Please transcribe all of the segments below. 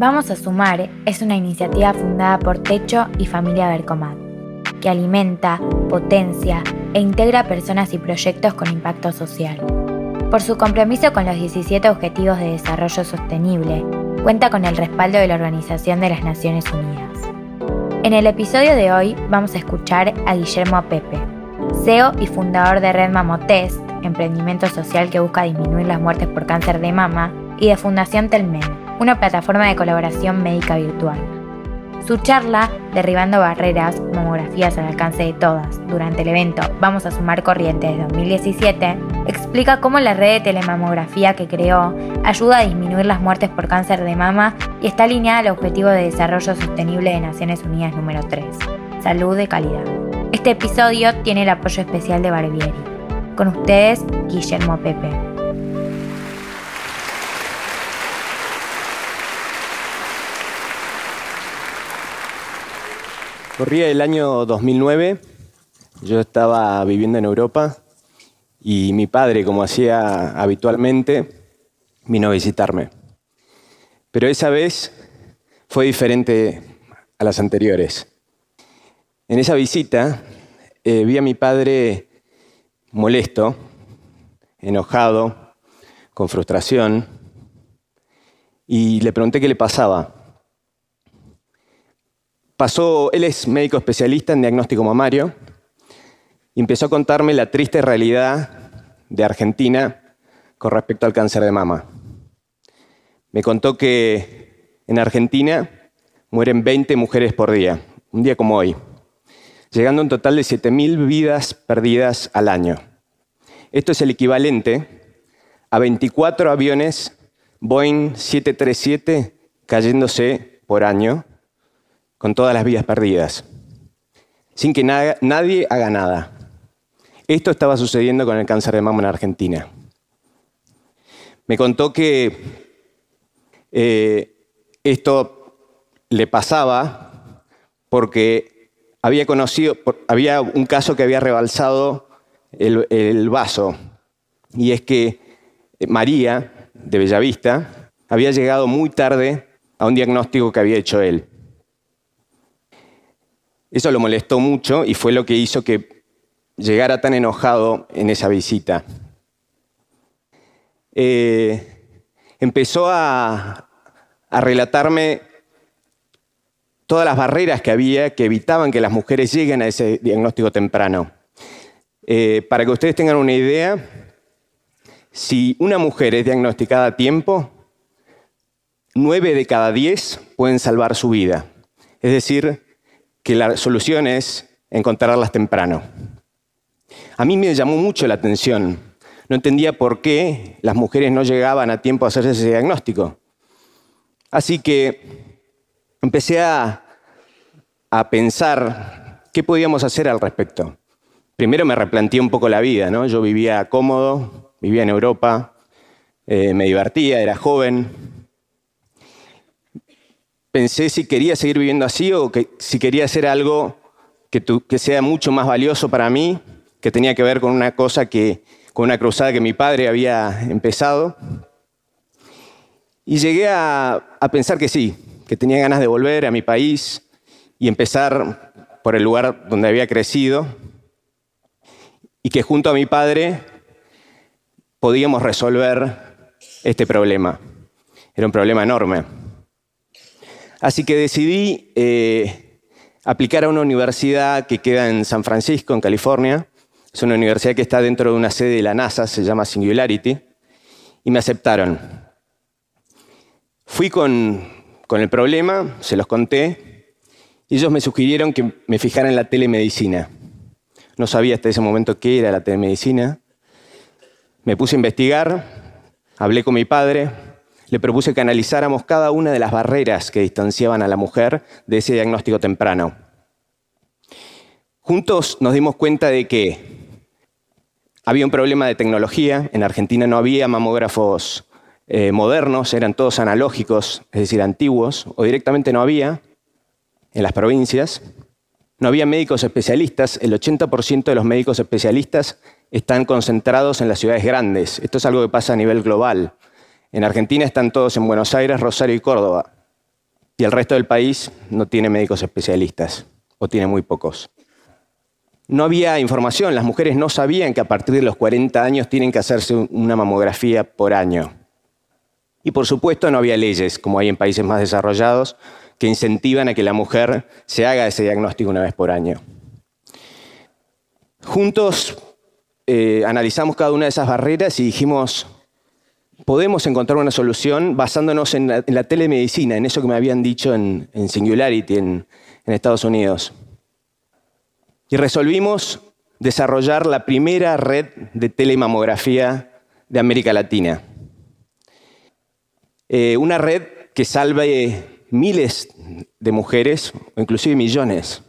Vamos a Sumar es una iniciativa fundada por Techo y Familia Bercomat, que alimenta, potencia e integra personas y proyectos con impacto social. Por su compromiso con los 17 Objetivos de Desarrollo Sostenible, cuenta con el respaldo de la Organización de las Naciones Unidas. En el episodio de hoy vamos a escuchar a Guillermo Pepe, CEO y fundador de Red Mamotest, emprendimiento social que busca disminuir las muertes por cáncer de mama, y de Fundación Telmen, una plataforma de colaboración médica virtual. Su charla, Derribando Barreras, mamografías al alcance de todas, durante el evento Vamos a Sumar Corrientes 2017, explica cómo la red de telemamografía que creó ayuda a disminuir las muertes por cáncer de mama y está alineada al Objetivo de Desarrollo Sostenible de Naciones Unidas número 3, Salud de Calidad. Este episodio tiene el apoyo especial de Barbieri. Con ustedes, Guillermo Pepe. Corría el año 2009, yo estaba viviendo en Europa y mi padre, como hacía habitualmente, vino a visitarme. Pero esa vez fue diferente a las anteriores. En esa visita eh, vi a mi padre molesto, enojado, con frustración, y le pregunté qué le pasaba. Pasó, él es médico especialista en diagnóstico mamario y empezó a contarme la triste realidad de Argentina con respecto al cáncer de mama. Me contó que en Argentina mueren 20 mujeres por día, un día como hoy, llegando a un total de 7.000 vidas perdidas al año. Esto es el equivalente a 24 aviones Boeing 737 cayéndose por año con todas las vidas perdidas, sin que nadie haga nada. Esto estaba sucediendo con el cáncer de mama en Argentina. Me contó que eh, esto le pasaba porque había conocido, había un caso que había rebalsado el, el vaso, y es que María, de Bellavista, había llegado muy tarde a un diagnóstico que había hecho él. Eso lo molestó mucho y fue lo que hizo que llegara tan enojado en esa visita. Eh, empezó a, relatarme todas las barreras que había que evitaban que las mujeres lleguen a ese diagnóstico temprano. Eh, para que ustedes tengan una idea, si una mujer es diagnosticada a tiempo, nueve de cada diez pueden salvar su vida. Es decir, que la solución es encontrarlas temprano. A mí me llamó mucho la atención. No entendía por qué las mujeres no llegaban a tiempo a hacerse ese diagnóstico. Así que empecé a, pensar qué podíamos hacer al respecto. Primero me replanteé un poco la vida, ¿no? Yo vivía cómodo, vivía en Europa, eh, me divertía, era joven, pensé si quería seguir viviendo así o que, si quería hacer algo que, sea mucho más valioso para mí, que tenía que ver con una cosa que, con una cruzada que mi padre había empezado. Y llegué a pensar que sí, que tenía ganas de volver a mi país y empezar por el lugar donde había crecido y que junto a mi padre podíamos resolver este problema. Era un problema enorme. Así que decidí eh, aplicar a una universidad que queda en San Francisco, en California. Es una universidad que está dentro de una sede de la NASA, se llama Singularity, y me aceptaron. Fui con, con el problema, se los conté, y ellos me sugirieron que me fijara en la telemedicina. No sabía hasta ese momento qué era la telemedicina. Me puse a investigar, hablé con mi padre, le propuse que analizáramos cada una de las barreras que distanciaban a la mujer de ese diagnóstico temprano. Juntos nos dimos cuenta de que había un problema de tecnología, en Argentina no había mamógrafos eh, modernos, eran todos analógicos, es decir, antiguos, o directamente no había en las provincias. No había médicos especialistas, el 80% de los médicos especialistas están concentrados en las ciudades grandes. Esto es algo que pasa a nivel global. En Argentina están todos en Buenos Aires, Rosario y Córdoba. y el resto del país no tiene médicos especialistas o tiene muy pocos. No había información, las mujeres no sabían que a partir de los 40 años tienen que hacerse una mamografía por año. Y por supuesto no había leyes, como hay en países más desarrollados, que incentivan a que la mujer se haga ese diagnóstico una vez por año. Juntos eh, analizamos cada una de esas barreras y dijimos, podemos encontrar una solución basándonos en la, telemedicina, en eso que me habían dicho en, Singularity en, Estados Unidos. Y resolvimos desarrollar la primera red de telemamografía de América Latina. Eh, una red que salve miles de mujeres, o inclusive millones.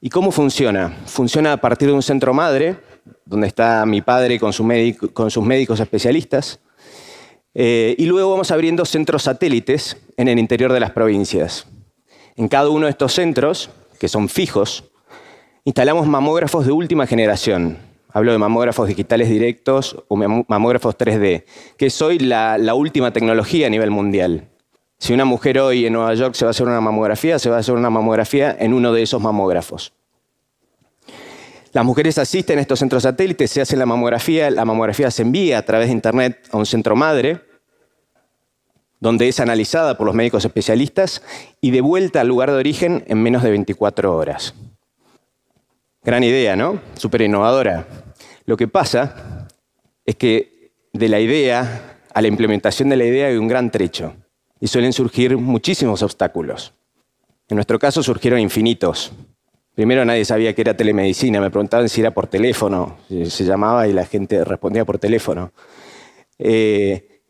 ¿Y cómo funciona? Funciona a partir de un centro madre, donde está mi padre con, sus médicos especialistas, eh, y luego vamos abriendo centros satélites en el interior de las provincias. En cada uno de estos centros, que son fijos, instalamos mamógrafos de última generación. Hablo de mamógrafos digitales directos o mamógrafos 3D, que es hoy la, la última tecnología a nivel mundial. Si una mujer hoy en Nueva York se va a hacer una mamografía, se va a hacer una mamografía en uno de esos mamógrafos. Las mujeres asisten a estos centros satélites, se hace la mamografía, la mamografía se envía a través de Internet a un centro madre, donde es analizada por los médicos especialistas y de vuelta al lugar de origen en menos de 24 horas. Gran idea, ¿no? Súper innovadora. Lo que pasa es que de la idea a la implementación de la idea hay un gran trecho y suelen surgir muchísimos obstáculos. En nuestro caso surgieron infinitos. Primero nadie sabía que era telemedicina, me preguntaban si era por teléfono, se llamaba y la gente respondía por teléfono. Eh,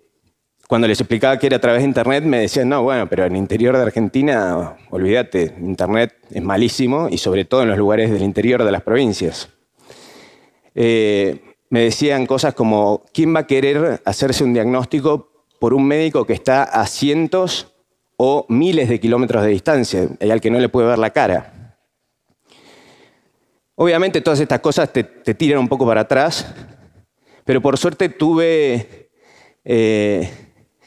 cuando les explicaba que era a través de Internet, me decían, no, bueno, pero en el interior de Argentina, olvídate, Internet es malísimo y sobre todo en los lugares del interior de las provincias. Eh, me decían cosas como, ¿quién va a querer hacerse un diagnóstico por un médico que está a cientos o miles de kilómetros de distancia y al que no le puede ver la cara? Obviamente todas estas cosas te, tiran un poco para atrás, pero por suerte tuve eh,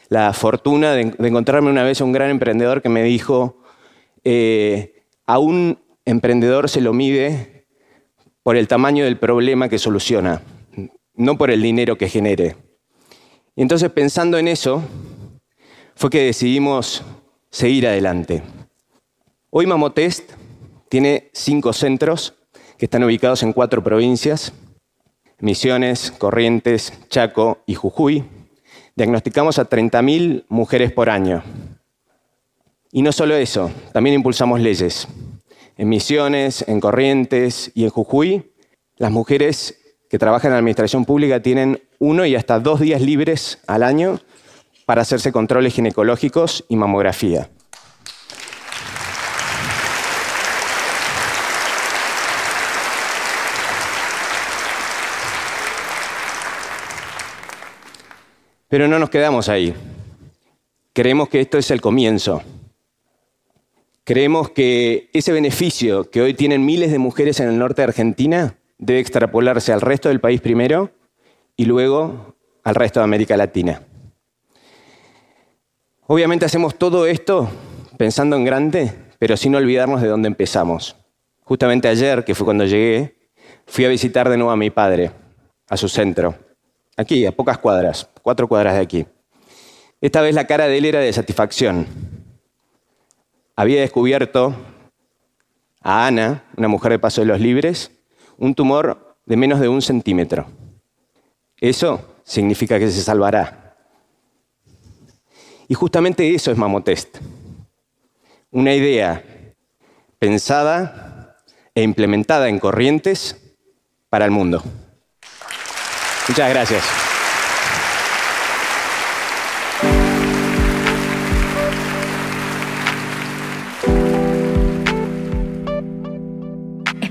la fortuna de, encontrarme una vez a un gran emprendedor que me dijo, eh, a un emprendedor se lo mide por el tamaño del problema que soluciona, no por el dinero que genere. Y entonces pensando en eso, fue que decidimos seguir adelante. Hoy Mamotest tiene cinco centros que están ubicados en cuatro provincias, Misiones, Corrientes, Chaco y Jujuy. Diagnosticamos a 30.000 mujeres por año. Y no solo eso, también impulsamos leyes. En Misiones, en Corrientes y en Jujuy, las mujeres que trabajan en la administración pública tienen uno y hasta dos días libres al año para hacerse controles ginecológicos y mamografía. Pero no nos quedamos ahí. Creemos que esto es el comienzo. Creemos que ese beneficio que hoy tienen miles de mujeres en el norte de Argentina debe extrapolarse al resto del país primero y luego al resto de América Latina. Obviamente hacemos todo esto pensando en grande, pero sin olvidarnos de dónde empezamos. Justamente ayer, que fue cuando llegué, fui a visitar de nuevo a mi padre, a su centro, aquí, a pocas cuadras, cuatro cuadras de aquí. Esta vez la cara de él era de satisfacción. Había descubierto a Ana, una mujer de Paso de los Libres, un tumor de menos de un centímetro. Eso significa que se salvará. Y justamente eso es Mamotest. Una idea pensada e implementada en corrientes para el mundo. Muchas gracias.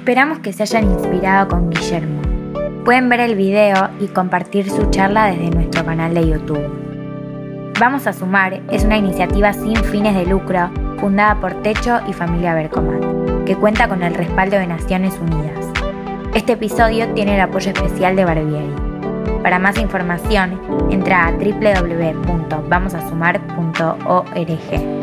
Esperamos que se hayan inspirado con Guillermo. Pueden ver el video y compartir su charla desde nuestro canal de YouTube. Vamos a Sumar es una iniciativa sin fines de lucro fundada por Techo y Familia Bercomat, que cuenta con el respaldo de Naciones Unidas. Este episodio tiene el apoyo especial de Barbieri. Para más información, entra a www.vamosasumar.org.